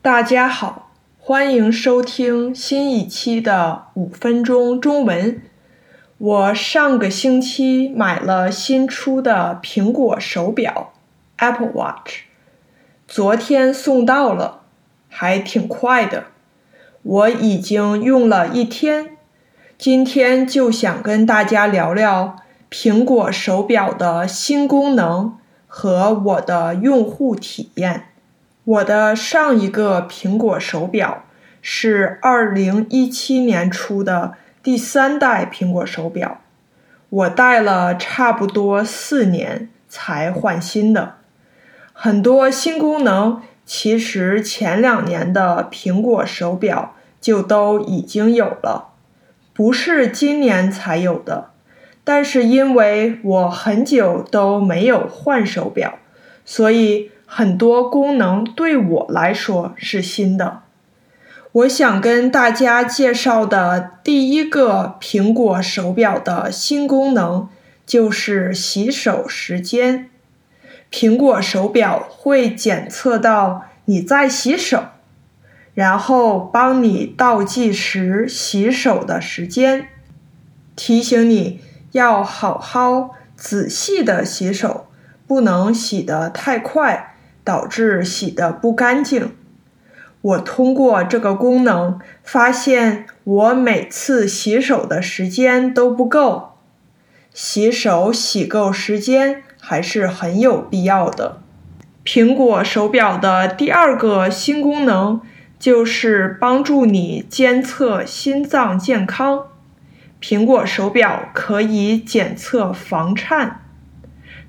大家好，欢迎收听新一期的五分钟中文。我上个星期买了新出的苹果手表 Apple Watch，昨天送到了，还挺快的。我已经用了一天，今天就想跟大家聊聊苹果手表的新功能和我的用户体验。我的上一个苹果手表是二零一七年出的第三代苹果手表，我戴了差不多四年才换新的。很多新功能其实前两年的苹果手表就都已经有了，不是今年才有的。但是因为我很久都没有换手表，所以。很多功能对我来说是新的。我想跟大家介绍的第一个苹果手表的新功能就是洗手时间。苹果手表会检测到你在洗手，然后帮你倒计时洗手的时间，提醒你要好好仔细的洗手，不能洗得太快。导致洗的不干净。我通过这个功能发现，我每次洗手的时间都不够。洗手洗够时间还是很有必要的。苹果手表的第二个新功能就是帮助你监测心脏健康。苹果手表可以检测房颤，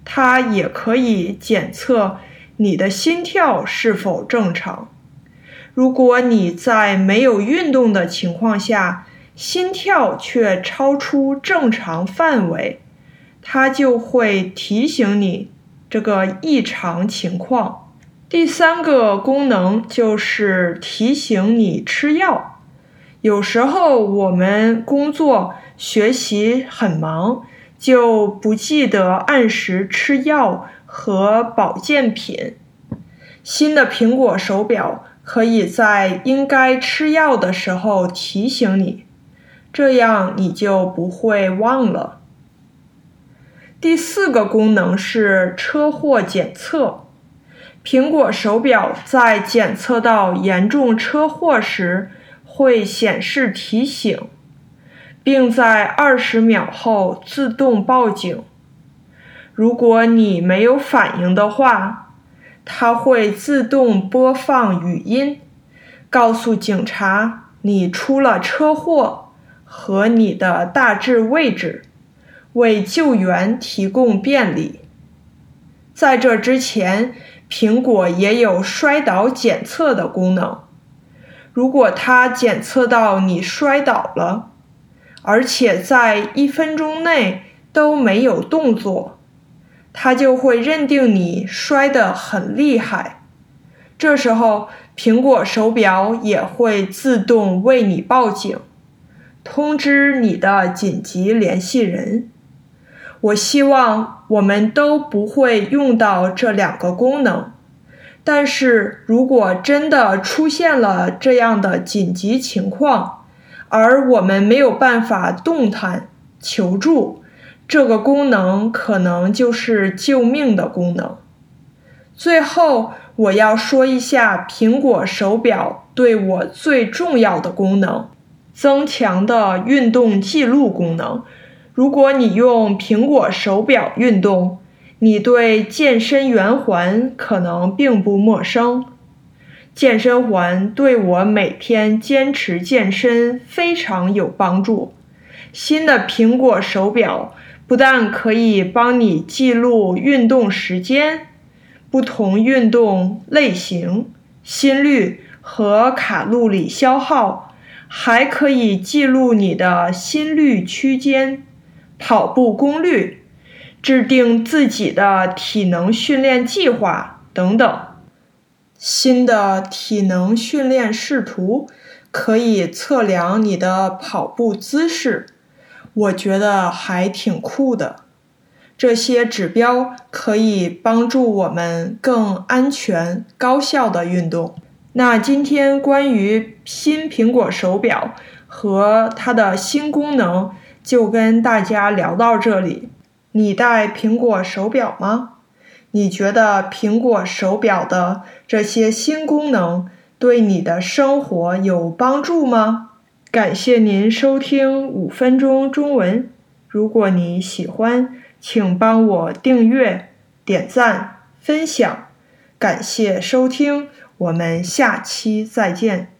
它也可以检测。你的心跳是否正常？如果你在没有运动的情况下，心跳却超出正常范围，它就会提醒你这个异常情况。第三个功能就是提醒你吃药。有时候我们工作学习很忙，就不记得按时吃药。和保健品，新的苹果手表可以在应该吃药的时候提醒你，这样你就不会忘了。第四个功能是车祸检测，苹果手表在检测到严重车祸时会显示提醒，并在二十秒后自动报警。如果你没有反应的话，它会自动播放语音，告诉警察你出了车祸和你的大致位置，为救援提供便利。在这之前，苹果也有摔倒检测的功能。如果它检测到你摔倒了，而且在一分钟内都没有动作。它就会认定你摔得很厉害，这时候苹果手表也会自动为你报警，通知你的紧急联系人。我希望我们都不会用到这两个功能，但是如果真的出现了这样的紧急情况，而我们没有办法动弹求助。这个功能可能就是救命的功能。最后，我要说一下苹果手表对我最重要的功能——增强的运动记录功能。如果你用苹果手表运动，你对健身圆环可能并不陌生。健身环对我每天坚持健身非常有帮助。新的苹果手表。不但可以帮你记录运动时间、不同运动类型、心率和卡路里消耗，还可以记录你的心率区间、跑步功率、制定自己的体能训练计划等等。新的体能训练视图可以测量你的跑步姿势。我觉得还挺酷的，这些指标可以帮助我们更安全、高效的运动。那今天关于新苹果手表和它的新功能，就跟大家聊到这里。你戴苹果手表吗？你觉得苹果手表的这些新功能对你的生活有帮助吗？感谢您收听五分钟中文。如果你喜欢，请帮我订阅、点赞、分享。感谢收听，我们下期再见。